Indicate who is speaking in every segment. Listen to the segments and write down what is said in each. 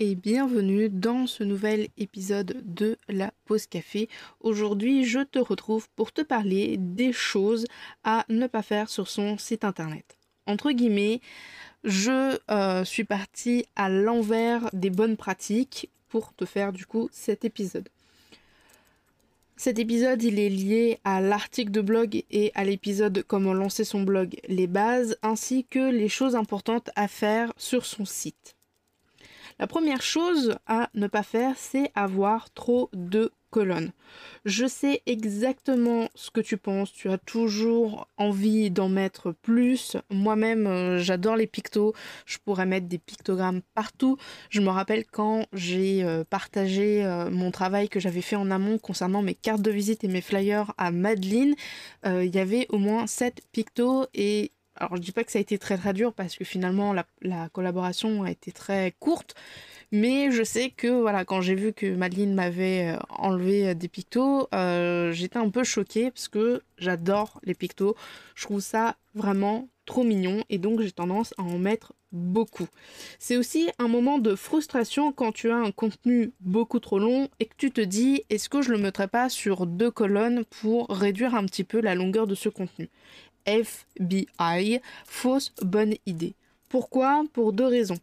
Speaker 1: Et bienvenue dans ce nouvel épisode de la pause café. Aujourd'hui, je te retrouve pour te parler des choses à ne pas faire sur son site internet. Entre guillemets, je euh, suis partie à l'envers des bonnes pratiques pour te faire du coup cet épisode. Cet épisode, il est lié à l'article de blog et à l'épisode Comment lancer son blog, les bases, ainsi que les choses importantes à faire sur son site. La première chose à ne pas faire, c'est avoir trop de colonnes. Je sais exactement ce que tu penses, tu as toujours envie d'en mettre plus. Moi-même, euh, j'adore les pictos, je pourrais mettre des pictogrammes partout. Je me rappelle quand j'ai euh, partagé euh, mon travail que j'avais fait en amont concernant mes cartes de visite et mes flyers à Madeline, il y avait au moins 7 pictos et alors je dis pas que ça a été très très dur parce que finalement la, collaboration a été très courte, mais je sais que voilà quand j'ai vu que Madeline m'avait euh, enlevé euh, des pictos, euh, j'étais un peu choquée parce que j'adore les pictos, je trouve ça vraiment trop mignon et donc j'ai tendance à en mettre beaucoup. C'est aussi un moment de frustration quand tu as un contenu beaucoup trop long et que tu te dis est-ce que je le mettrais pas sur deux colonnes pour réduire un petit peu la longueur de ce contenu? FBI, fausse bonne idée. Pourquoi? Pour deux raisons.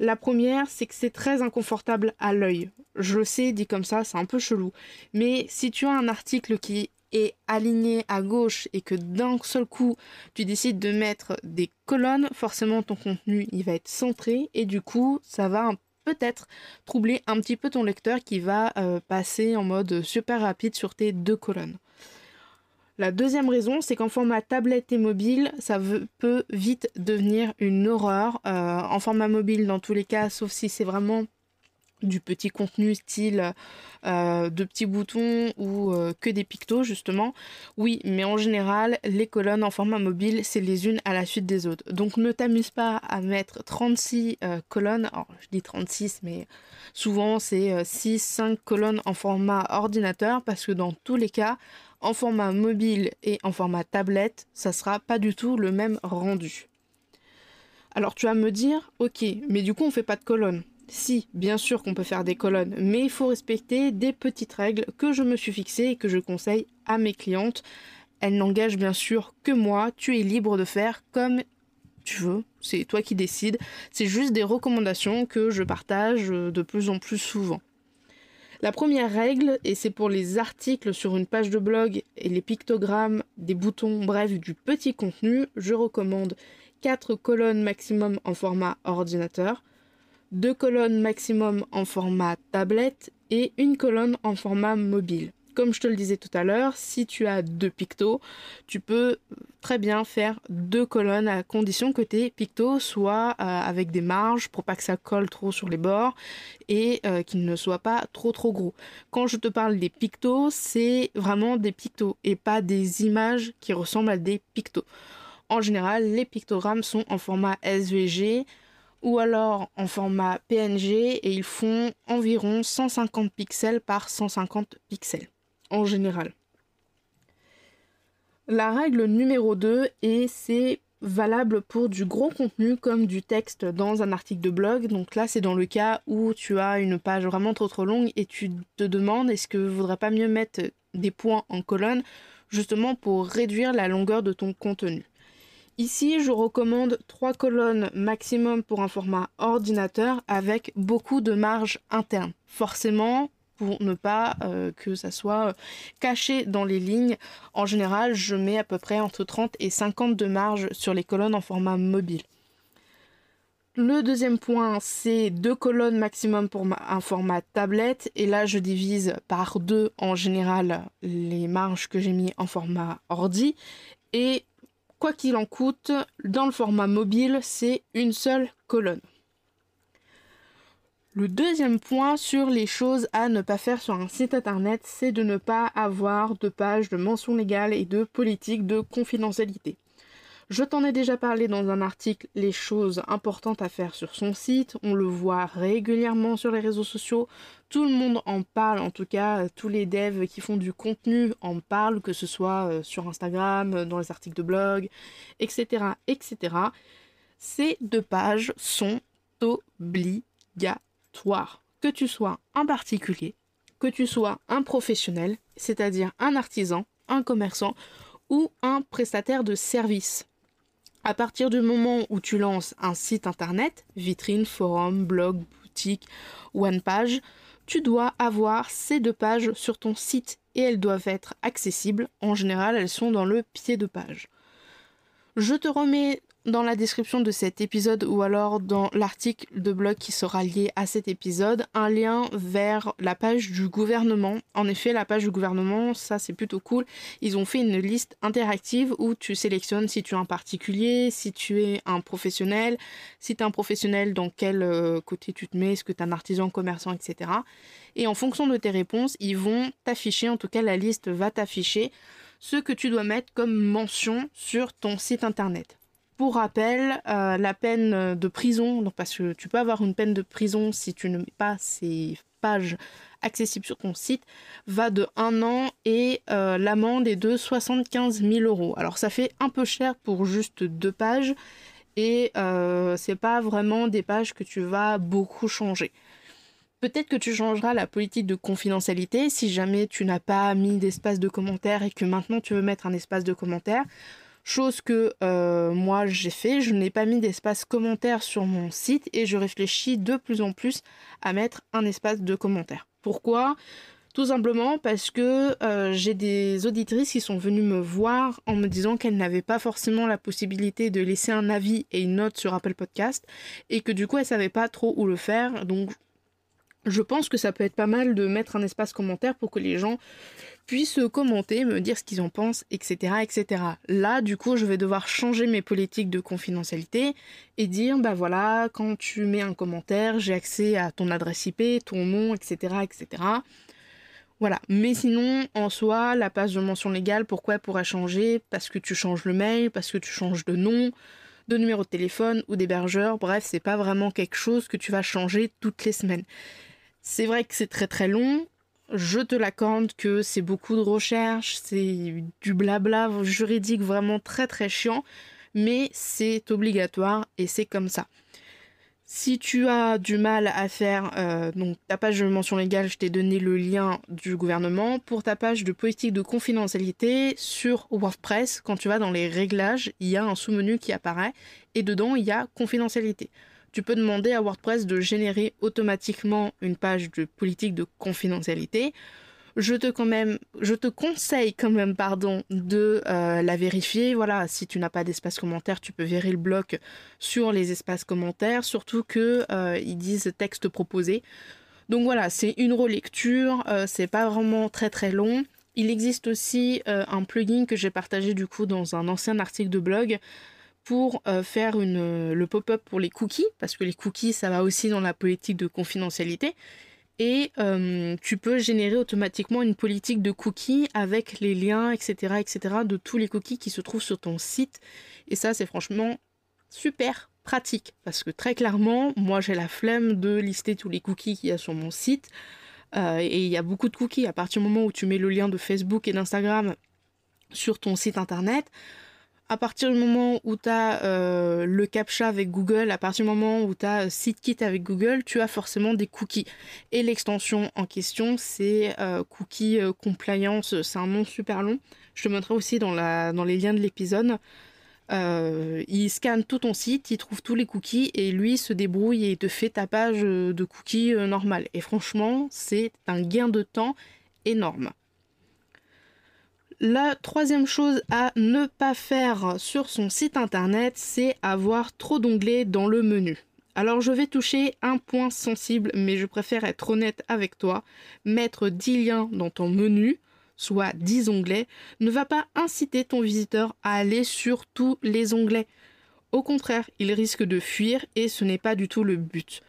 Speaker 1: La première, c'est que c'est très inconfortable à l'œil. Je le sais, dit comme ça, c'est un peu chelou. Mais si tu as un article qui est aligné à gauche et que d'un seul coup tu décides de mettre des colonnes, forcément ton contenu il va être centré et du coup ça va peut-être troubler un petit peu ton lecteur qui va euh, passer en mode super rapide sur tes deux colonnes. La deuxième raison, c'est qu'en format tablette et mobile, ça peut vite devenir une horreur. Euh, en format mobile, dans tous les cas, sauf si c'est vraiment du petit contenu style euh, de petits boutons ou euh, que des pictos justement. Oui, mais en général, les colonnes en format mobile, c'est les unes à la suite des autres. Donc ne t'amuse pas à mettre 36 euh, colonnes. Alors, je dis 36, mais souvent c'est 6, 5 colonnes en format ordinateur parce que dans tous les cas, en format mobile et en format tablette, ça sera pas du tout le même rendu. Alors tu vas me dire, ok, mais du coup on fait pas de colonnes. Si, bien sûr qu'on peut faire des colonnes, mais il faut respecter des petites règles que je me suis fixées et que je conseille à mes clientes. Elles n'engagent bien sûr que moi, tu es libre de faire comme tu veux, c'est toi qui décides. C'est juste des recommandations que je partage de plus en plus souvent. La première règle, et c'est pour les articles sur une page de blog et les pictogrammes, des boutons, bref, du petit contenu, je recommande 4 colonnes maximum en format ordinateur, deux colonnes maximum en format tablette et une colonne en format mobile. Comme je te le disais tout à l'heure, si tu as deux pictos, tu peux très bien faire deux colonnes à condition que tes pictos soient euh, avec des marges pour pas que ça colle trop sur les bords et euh, qu'ils ne soient pas trop trop gros. Quand je te parle des pictos, c'est vraiment des pictos et pas des images qui ressemblent à des pictos. En général, les pictogrammes sont en format SVG ou alors en format PNG et ils font environ 150 pixels par 150 pixels en général. La règle numéro 2 et c'est valable pour du gros contenu comme du texte dans un article de blog. Donc là, c'est dans le cas où tu as une page vraiment trop trop longue et tu te demandes est-ce que voudrais pas mieux mettre des points en colonne justement pour réduire la longueur de ton contenu. Ici, je recommande trois colonnes maximum pour un format ordinateur avec beaucoup de marge interne. Forcément, pour ne pas euh, que ça soit euh, caché dans les lignes. En général, je mets à peu près entre 30 et 50 de marge sur les colonnes en format mobile. Le deuxième point, c'est deux colonnes maximum pour un format tablette. Et là, je divise par deux en général les marges que j'ai mis en format ordi. Et Quoi qu'il en coûte, dans le format mobile, c'est une seule colonne. Le deuxième point sur les choses à ne pas faire sur un site internet, c'est de ne pas avoir de page de mention légale et de politique de confidentialité. Je t'en ai déjà parlé dans un article, les choses importantes à faire sur son site. On le voit régulièrement sur les réseaux sociaux. Tout le monde en parle, en tout cas, tous les devs qui font du contenu en parlent, que ce soit euh, sur Instagram, dans les articles de blog, etc. etc. Ces deux pages sont obligatoires que tu sois un particulier, que tu sois un professionnel, c'est-à-dire un artisan, un commerçant ou un prestataire de service. À partir du moment où tu lances un site internet, vitrine, forum, blog, boutique one page, tu dois avoir ces deux pages sur ton site et elles doivent être accessibles. En général, elles sont dans le pied de page. Je te remets dans la description de cet épisode ou alors dans l'article de blog qui sera lié à cet épisode un lien vers la page du gouvernement. En effet, la page du gouvernement, ça c'est plutôt cool. Ils ont fait une liste interactive où tu sélectionnes si tu es un particulier, si tu es un professionnel, si tu es un professionnel dans quel euh, côté tu te mets, est-ce que tu es un artisan, commerçant, etc. Et en fonction de tes réponses, ils vont t'afficher, en tout cas la liste va t'afficher ce que tu dois mettre comme mention sur ton site internet. Pour rappel, euh, la peine de prison, donc parce que tu peux avoir une peine de prison si tu ne mets pas ces pages accessibles sur ton site, va de 1 an et euh, l'amende est de 75 000 euros. Alors ça fait un peu cher pour juste deux pages et euh, c'est pas vraiment des pages que tu vas beaucoup changer. Peut-être que tu changeras la politique de confidentialité si jamais tu n'as pas mis d'espace de commentaires et que maintenant tu veux mettre un espace de commentaires. Chose que euh, moi j'ai fait, je n'ai pas mis d'espace commentaire sur mon site et je réfléchis de plus en plus à mettre un espace de commentaire. Pourquoi? Tout simplement parce que euh, j'ai des auditrices qui sont venues me voir en me disant qu'elles n'avaient pas forcément la possibilité de laisser un avis et une note sur Apple Podcast et que du coup elles savaient pas trop où le faire. Donc je pense que ça peut être pas mal de mettre un espace commentaire pour que les gens puissent commenter, me dire ce qu'ils en pensent, etc., etc. Là, du coup, je vais devoir changer mes politiques de confidentialité et dire, bah voilà, quand tu mets un commentaire, j'ai accès à ton adresse IP, ton nom, etc., etc. Voilà. Mais sinon, en soi, la page de mention légale, pourquoi elle pourrait changer? Parce que tu changes le mail, parce que tu changes de nom, de numéro de téléphone ou d'hébergeur. Bref, c'est pas vraiment quelque chose que tu vas changer toutes les semaines. C'est vrai que c'est très très long. Je te l'accorde que c'est beaucoup de recherches, c'est du blabla juridique vraiment très très chiant, mais c'est obligatoire et c'est comme ça. Si tu as du mal à faire euh, donc ta page de mention légale, je t'ai donné le lien du gouvernement. Pour ta page de politique de confidentialité sur WordPress, quand tu vas dans les réglages, il y a un sous-menu qui apparaît et dedans il y a confidentialité tu peux demander à WordPress de générer automatiquement une page de politique de confidentialité. Je te, conseille quand même pardon, de euh, la vérifier. Voilà, si tu n'as pas d'espace commentaire, tu peux virer le bloc sur les espaces commentaires, surtout que euh, disent texte proposé. Donc voilà, c'est une relecture, euh, c'est pas vraiment très très long. Il existe aussi un plugin que j'ai partagé du coup dans un ancien article de blog pour euh, faire une, le pop-up pour les cookies, parce que les cookies, ça va aussi dans la politique de confidentialité. Et euh, tu peux générer automatiquement une politique de cookies avec les liens, etc., etc., de tous les cookies qui se trouvent sur ton site. Et ça, c'est franchement super pratique, parce que très clairement, moi, j'ai la flemme de lister tous les cookies qu'il y a sur mon site. Euh, et il y a beaucoup de cookies. À partir du moment où tu mets le lien de Facebook et d'Instagram sur ton site internet, à partir du moment où tu as euh, le CAPTCHA avec Google, à partir du moment où tu as euh, SiteKit avec Google, tu as forcément des cookies. Et l'extension en question, c'est euh, Cookie Compliance, c'est un nom super long. Je te montrerai aussi dans les liens de l'épisode. il scanne tout ton site, il trouve tous les cookies et lui se débrouille et te fait ta page de cookies normale. Et franchement, c'est un gain de temps énorme. La troisième chose à ne pas faire sur son site internet, c'est avoir trop d'onglets dans le menu. Alors je vais toucher un point sensible, mais je préfère être honnête avec toi. Mettre 10 liens dans ton menu, soit 10 onglets, ne va pas inciter ton visiteur à aller sur tous les onglets. Au contraire, il risque de fuir et ce n'est pas du tout le but.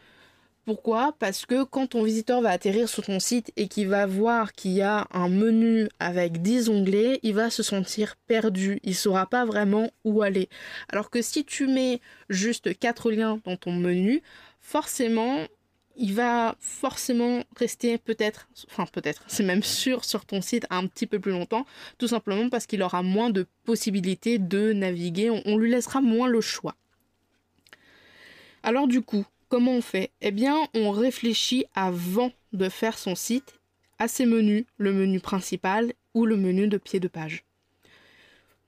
Speaker 1: Pourquoi? Parce que quand ton visiteur va atterrir sur ton site et qu'il va voir qu'il y a un menu avec 10 onglets, il va se sentir perdu, il saura pas vraiment où aller. Alors que si tu mets juste 4 liens dans ton menu, forcément, il va forcément rester peut-être, enfin peut-être, c'est même sûr sur ton site un petit peu plus longtemps, tout simplement parce qu'il aura moins de possibilités de naviguer, on, lui laissera moins le choix. Alors du coup, comment on fait? Eh bien, on réfléchit avant de faire son site à ses menus, le menu principal ou le menu de pied de page.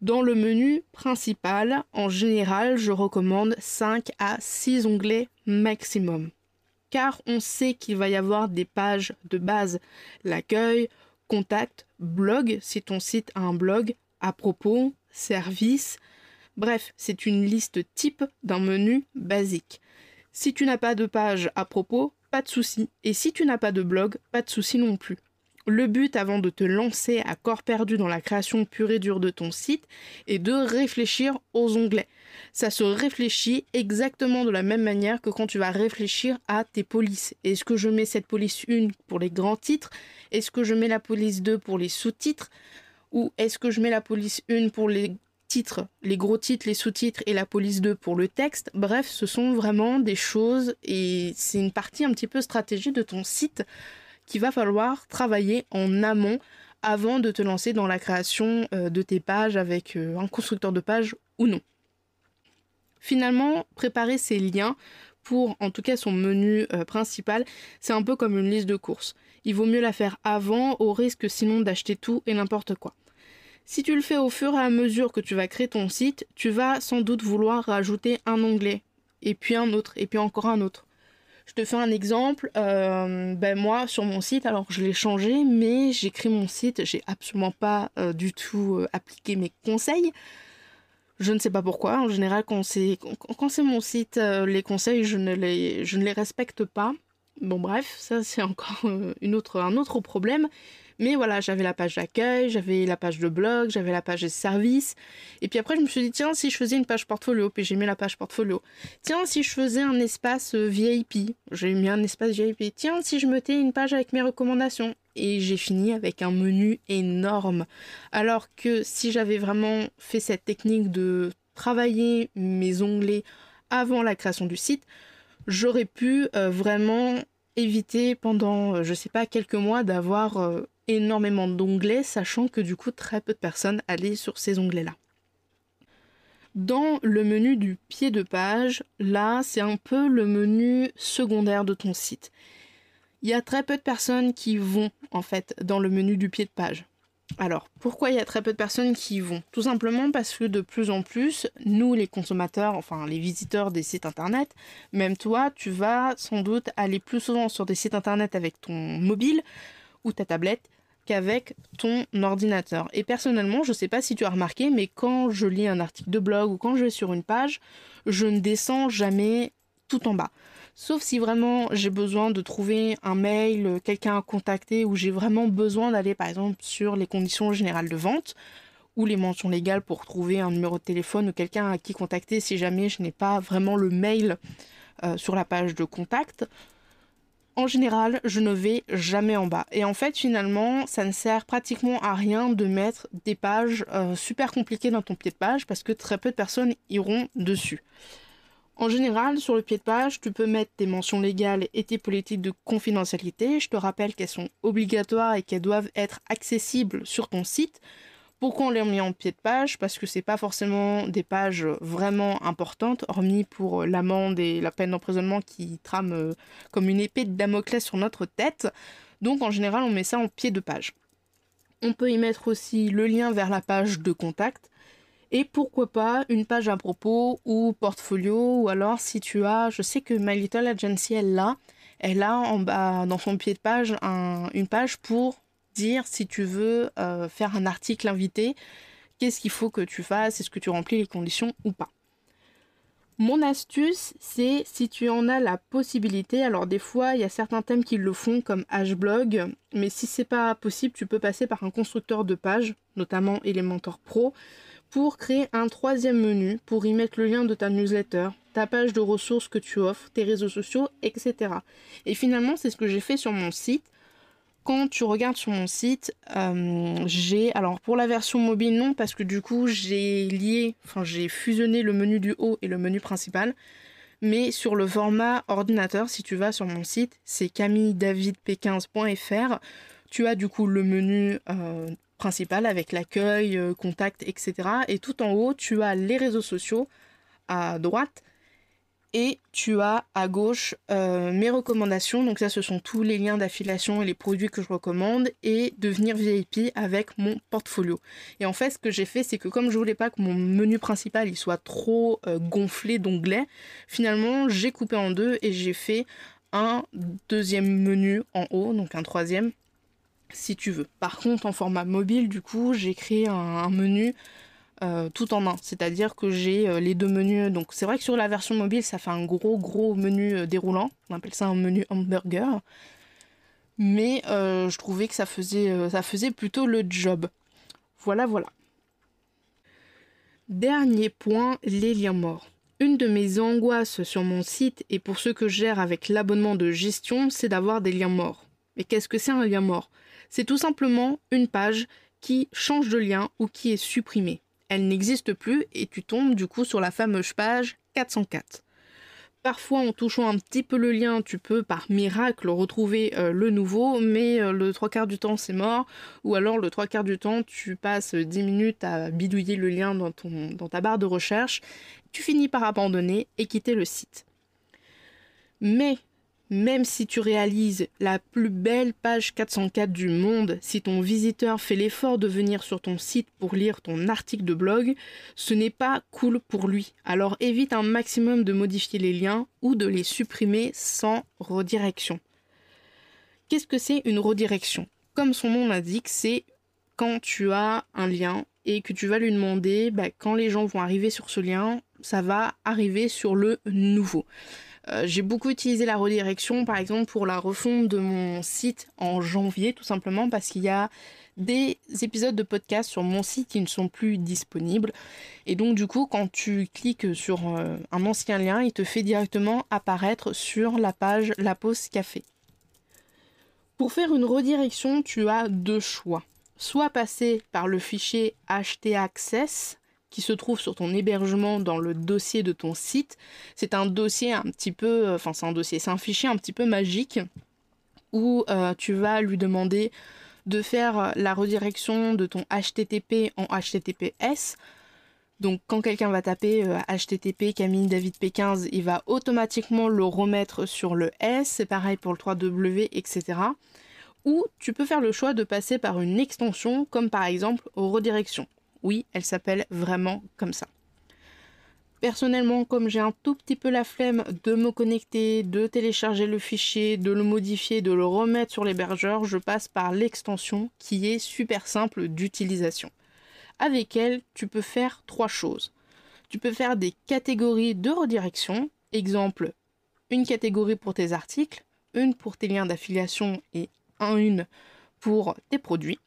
Speaker 1: Dans le menu principal, en général, je recommande 5 à 6 onglets maximum car on sait qu'il va y avoir des pages de base, l'accueil, contact, blog, si ton site a un blog, à propos, service, bref, c'est une liste type d'un menu basique. Si tu n'as pas de page à propos, pas de souci, et si tu n'as pas de blog, pas de souci non plus. Le but avant de te lancer à corps perdu dans la création pure et dure de ton site est de réfléchir aux onglets. Ça se réfléchit exactement de la même manière que quand tu vas réfléchir à tes polices. Est-ce que je mets cette police 1 pour les grands titres? Est-ce que je mets la police 2 pour les sous-titres? Ou est-ce que je mets la police 1 pour les les gros titres, les sous-titres et la police 2 pour le texte Bref, ce sont vraiment des choses et c'est une partie un petit peu stratégie de ton site qu'il va falloir travailler en amont avant de te lancer dans la création euh, de tes pages avec euh, un constructeur de pages ou non. Finalement, préparer ces liens pour en tout cas son menu euh, principal, c'est un peu comme une liste de courses. Il vaut mieux la faire avant au risque sinon d'acheter tout et n'importe quoi. Si tu le fais au fur et à mesure que tu vas créer ton site, tu vas sans doute vouloir rajouter un onglet, et puis un autre, et puis encore un autre. Je te fais un exemple. Euh, ben moi, sur mon site, alors je l'ai changé, mais j'écris mon site, j'ai absolument pas euh, du tout euh, appliqué mes conseils. Je ne sais pas pourquoi. En général, quand c'est mon site, les conseils, je ne les respecte pas. Bon bref, ça c'est encore un autre problème. Mais voilà, j'avais la page d'accueil, j'avais la page de blog, j'avais la page de service. Et puis après, je me suis dit, tiens, si je faisais une page portfolio, puis j'ai mis la page portfolio. Tiens, si je faisais un espace euh, VIP, j'ai mis un espace VIP. Tiens, si je mettais une page avec mes recommandations. Et j'ai fini avec un menu énorme. Alors que si j'avais vraiment fait cette technique de travailler mes onglets avant la création du site, j'aurais pu euh, vraiment éviter pendant, euh, je sais pas, quelques mois d'avoir énormément d'onglets, sachant que du coup très peu de personnes allaient sur ces onglets-là. Dans le menu du pied de page, là c'est un peu le menu secondaire de ton site. Il y a très peu de personnes qui vont en fait dans le menu du pied de page. Alors, pourquoi il y a très peu de personnes qui y vont? Tout simplement parce que de plus en plus, nous les consommateurs, enfin les visiteurs des sites internet, même toi, tu vas sans doute aller plus souvent sur des sites internet avec ton mobile ou ta tablette qu'avec ton ordinateur. Et personnellement, je ne sais pas si tu as remarqué, mais quand je lis un article de blog ou quand je vais sur une page, je ne descends jamais tout en bas. Sauf si vraiment j'ai besoin de trouver un mail, quelqu'un à contacter, ou j'ai vraiment besoin d'aller par exemple sur les conditions générales de vente ou les mentions légales pour trouver un numéro de téléphone ou quelqu'un à qui contacter si jamais je n'ai pas vraiment le mail euh, sur la page de contact en général, je ne vais jamais en bas. Et en fait, finalement, ça ne sert pratiquement à rien de mettre des pages euh, super compliquées dans ton pied de page parce que très peu de personnes iront dessus. En général, sur le pied de page, tu peux mettre tes mentions légales et tes politiques de confidentialité. Je te rappelle qu'elles sont obligatoires et qu'elles doivent être accessibles sur ton site. Pourquoi on les mis en pied de page? Parce que c'est pas forcément des pages vraiment importantes, hormis pour l'amende et la peine d'emprisonnement qui trament euh, comme une épée de Damoclès sur notre tête. Donc en général, on met ça en pied de page. On peut y mettre aussi le lien vers la page de contact. Et pourquoi pas une page à propos ou portfolio, ou alors si tu as, je sais que My Little Agency, elle l'a, elle a en bas dans son pied de page une page pour dire si tu veux euh, faire un article invité, qu'est-ce qu'il faut que tu fasses, est-ce que tu remplis les conditions ou pas. Mon astuce, c'est si tu en as la possibilité, alors des fois il y a certains thèmes qui le font comme Hblog, mais si c'est pas possible, tu peux passer par un constructeur de page, notamment Elementor Pro, pour créer un troisième menu, pour y mettre le lien de ta newsletter, ta page de ressources que tu offres, tes réseaux sociaux, etc. Et finalement, c'est ce que j'ai fait sur mon site. Quand tu regardes sur mon site, euh, j'ai alors pour la version mobile non parce que du coup j'ai lié, enfin j'ai fusionné le menu du haut et le menu principal. Mais sur le format ordinateur, si tu vas sur mon site, c'est camilledavidp15.fr. Tu as du coup le menu euh, principal avec l'accueil, euh, contact, etc. Et tout en haut, tu as les réseaux sociaux à droite et tu as à gauche euh, mes recommandations. Donc ça, ce sont tous les liens d'affiliation et les produits que je recommande et devenir VIP avec mon portfolio. Et en fait, ce que j'ai fait, c'est que comme je voulais pas que mon menu principal soit trop euh, gonflé d'onglets, finalement, j'ai coupé en deux et j'ai fait un deuxième menu en haut, donc un troisième, si tu veux. Par contre, en format mobile, du coup, j'ai créé un menu euh, tout en un. C'est-à-dire que j'ai euh, les deux menus. Donc c'est vrai que sur la version mobile, ça fait un gros gros menu euh, déroulant. On appelle ça un menu hamburger. Mais je trouvais que ça faisait, ça faisait plutôt le job. Voilà, voilà. Dernier point, les liens morts. Une de mes angoisses sur mon site et pour ceux que je gère avec l'abonnement de gestion, c'est d'avoir des liens morts. Mais qu'est-ce que c'est un lien mort? C'est tout simplement une page qui change de lien ou qui est supprimée elle n'existe plus et tu tombes du coup sur la fameuse page 404. Parfois, en touchant un petit peu le lien, tu peux par miracle retrouver euh, le nouveau, mais euh, le trois quarts du temps c'est mort, ou alors le trois quarts du temps tu passes 10 minutes à bidouiller le lien dans, ta barre de recherche, tu finis par abandonner et quitter le site. Mais même si tu réalises la plus belle page 404 du monde, si ton visiteur fait l'effort de venir sur ton site pour lire ton article de blog, ce n'est pas cool pour lui. Alors évite un maximum de modifier les liens ou de les supprimer sans redirection. Qu'est-ce que c'est une redirection? Comme son nom l'indique, c'est quand tu as un lien et que tu vas lui demander, bah, quand les gens vont arriver sur ce lien, ça va arriver sur le nouveau. Euh, j'ai beaucoup utilisé la redirection, par exemple, pour la refonte de mon site en janvier, tout simplement parce qu'il y a des épisodes de podcast sur mon site qui ne sont plus disponibles. Et donc, du coup, quand tu cliques sur euh, un ancien lien, il te fait directement apparaître sur la page La Pause Café. Pour faire une redirection, tu as deux choix. Soit passer par le fichier htaccess qui se trouve sur ton hébergement dans le dossier de ton site. C'est un dossier un petit peu, euh, enfin c'est un dossier, c'est un fichier un petit peu magique où euh, tu vas lui demander de faire la redirection de ton HTTP en HTTPS. Donc quand quelqu'un va taper HTTP euh, Camille David P15, il va automatiquement le remettre sur le S. C'est pareil pour le 3W, etc. Ou tu peux faire le choix de passer par une extension comme par exemple redirection. Oui, elle s'appelle vraiment comme ça. Personnellement, comme j'ai un tout petit peu la flemme de me connecter, de télécharger le fichier, de le modifier, de le remettre sur l'hébergeur, je passe par l'extension qui est super simple d'utilisation. Avec elle, tu peux faire trois choses. Tu peux faire des catégories de redirection, exemple une catégorie pour tes articles, une pour tes liens d'affiliation et une pour tes produits.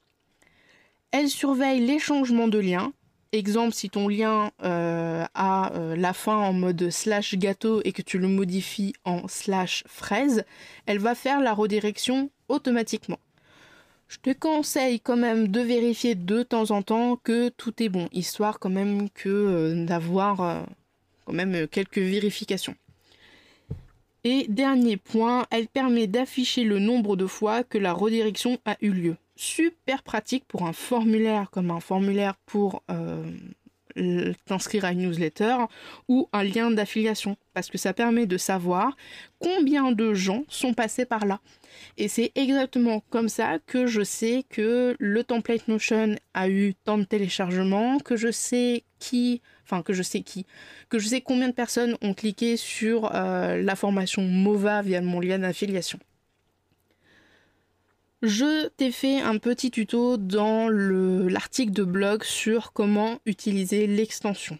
Speaker 1: Elle surveille les changements de lien. Exemple, si ton lien euh, a euh, la fin en mode slash gâteau et que tu le modifies en slash fraise, elle va faire la redirection automatiquement. Je te conseille quand même de vérifier de temps en temps que tout est bon, histoire quand même que euh, d'avoir quand même quelques vérifications. Et dernier point, elle permet d'afficher le nombre de fois que la redirection a eu lieu super pratique pour un formulaire comme un formulaire pour euh, t'inscrire à une newsletter ou un lien d'affiliation parce que ça permet de savoir combien de gens sont passés par là. Et c'est exactement comme ça que je sais que le template Notion a eu tant de téléchargements, que je sais qui, enfin que je sais qui, que je sais combien de personnes ont cliqué sur euh, la formation MOVA via mon lien d'affiliation. Je t'ai fait un petit tuto dans l'article de blog sur comment utiliser l'extension.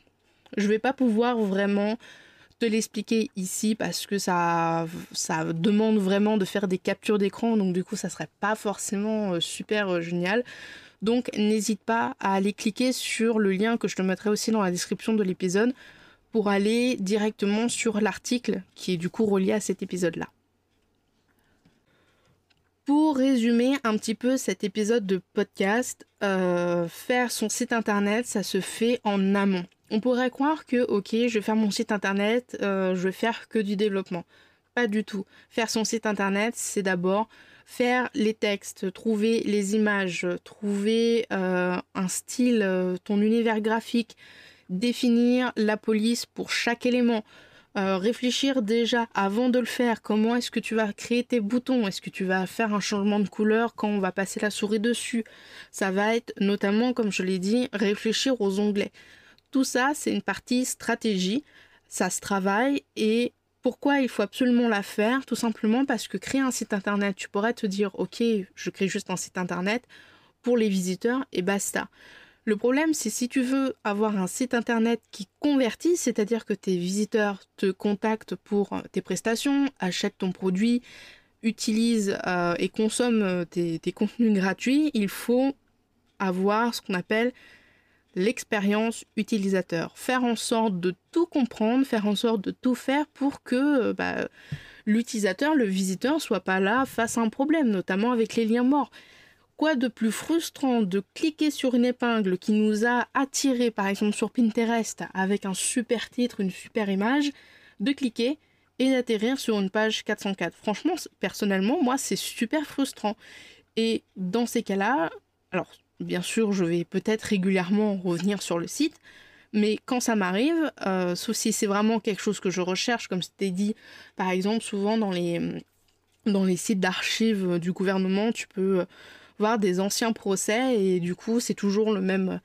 Speaker 1: Je vais pas pouvoir vraiment te l'expliquer ici parce que ça, demande vraiment de faire des captures d'écran, donc du coup ça serait pas forcément euh, super euh, génial. Donc n'hésite pas à aller cliquer sur le lien que je te mettrai aussi dans la description de l'épisode pour aller directement sur l'article qui est du coup relié à cet épisode-là. Pour résumer un petit peu cet épisode de podcast, euh, faire son site internet, ça se fait en amont. On pourrait croire que, ok, je vais faire mon site internet, euh, je vais faire que du développement. Pas du tout. Faire son site internet, c'est d'abord faire les textes, trouver les images, trouver euh, un style, ton univers graphique, définir la police pour chaque élément. Euh, réfléchir déjà avant de le faire. Comment est-ce que tu vas créer tes boutons? Est-ce que tu vas faire un changement de couleur quand on va passer la souris dessus? Ça va être notamment, comme je l'ai dit, réfléchir aux onglets. Tout ça, c'est une partie stratégie. Ça se travaille et pourquoi il faut absolument la faire? Tout simplement parce que créer un site internet, tu pourrais te dire, ok, je crée juste un site internet pour les visiteurs et basta. Le problème, c'est si tu veux avoir un site internet qui convertit, c'est-à-dire que tes visiteurs te contactent pour euh, tes prestations, achètent ton produit, utilisent euh, et consomment euh, tes, contenus gratuits, il faut avoir ce qu'on appelle l'expérience utilisateur. Faire en sorte de tout comprendre, faire en sorte de tout faire pour que bah, l'utilisateur, le visiteur, soit pas là face à un problème, notamment avec les liens morts. Quoi de plus frustrant de cliquer sur une épingle qui nous a attiré par exemple sur Pinterest avec un super titre, une super image, de cliquer et d'atterrir sur une page 404. Franchement, personnellement, moi, c'est super frustrant. Et dans ces cas-là, alors bien sûr, je vais peut-être régulièrement revenir sur le site, mais quand ça m'arrive, euh, sauf si c'est vraiment quelque chose que je recherche, comme c'était dit, par exemple, souvent dans les, dans les sites d'archives du gouvernement, tu peux voir des anciens procès et du coup c'est toujours le même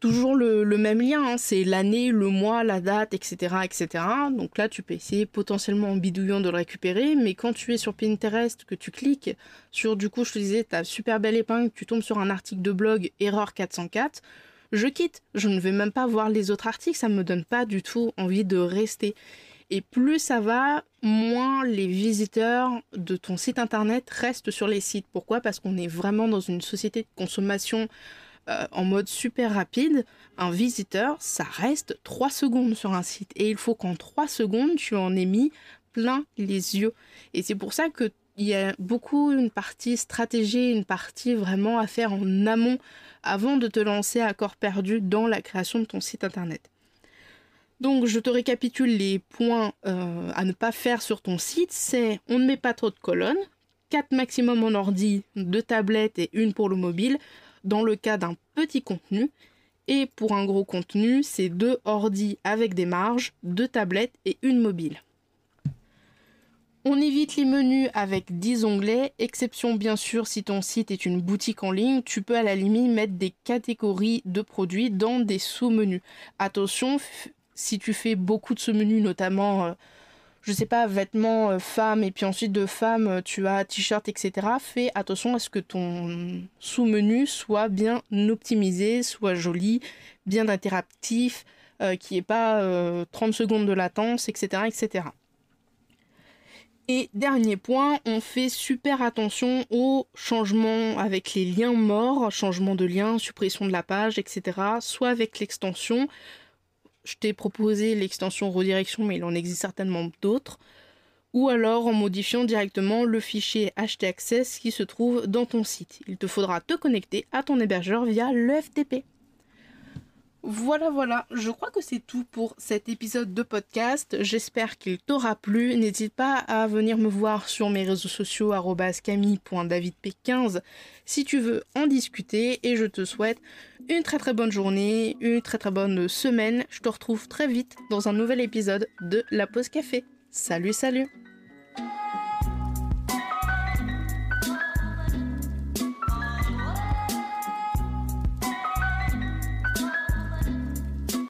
Speaker 1: toujours le, même lien, hein. c'est l'année, le mois, la date, etc., etc. Donc là, tu peux essayer potentiellement en bidouillant de le récupérer, mais quand tu es sur Pinterest, que tu cliques sur, du coup, je te disais, ta super belle épingle, tu tombes sur un article de blog, erreur 404, je quitte, je ne vais même pas voir les autres articles, ça me donne pas du tout envie de rester. Et plus ça va, moins les visiteurs de ton site internet restent sur les sites. Pourquoi? Parce qu'on est vraiment dans une société de consommation euh, en mode super rapide. Un visiteur, ça reste 3 secondes sur un site. Et il faut qu'en 3 secondes, tu en aies mis plein les yeux. Et c'est pour ça qu'il y a beaucoup une partie stratégie, une partie vraiment à faire en amont avant de te lancer à corps perdu dans la création de ton site internet. Donc je te récapitule les points euh, à ne pas faire sur ton site. C'est on ne met pas trop de colonnes, 4 maximum en ordi, 2 tablettes et une pour le mobile, dans le cas d'un petit contenu. Et pour un gros contenu, c'est 2 ordi avec des marges, 2 tablettes et une mobile. On évite les menus avec 10 onglets, exception bien sûr si ton site est une boutique en ligne, tu peux à la limite mettre des catégories de produits dans des sous-menus. Attention, si tu fais beaucoup de ce menu, notamment, je euh, je sais pas, vêtements euh, femmes, et puis ensuite de femmes, euh, tu as t-shirt, etc., fais attention à ce que ton sous-menu soit bien optimisé, soit joli, bien interactif, qui ait pas 30 secondes de latence, etc., etc. Et dernier point, on fait super attention aux changements avec les liens morts, changement de lien, suppression de la page, etc. Soit avec l'extension, je t'ai proposé l'extension redirection, mais il en existe certainement d'autres. Ou alors en modifiant directement le fichier htaccess qui se trouve dans ton site. Il te faudra te connecter à ton hébergeur via le FTP. Voilà, voilà, je crois que c'est tout pour cet épisode de podcast. J'espère qu'il t'aura plu. N'hésite pas à venir me voir sur mes réseaux sociaux camille.davidp15 si tu veux en discuter et je te souhaite une très très bonne journée, une très très bonne semaine. Je te retrouve très vite dans un nouvel épisode de La Pause Café. Salut, salut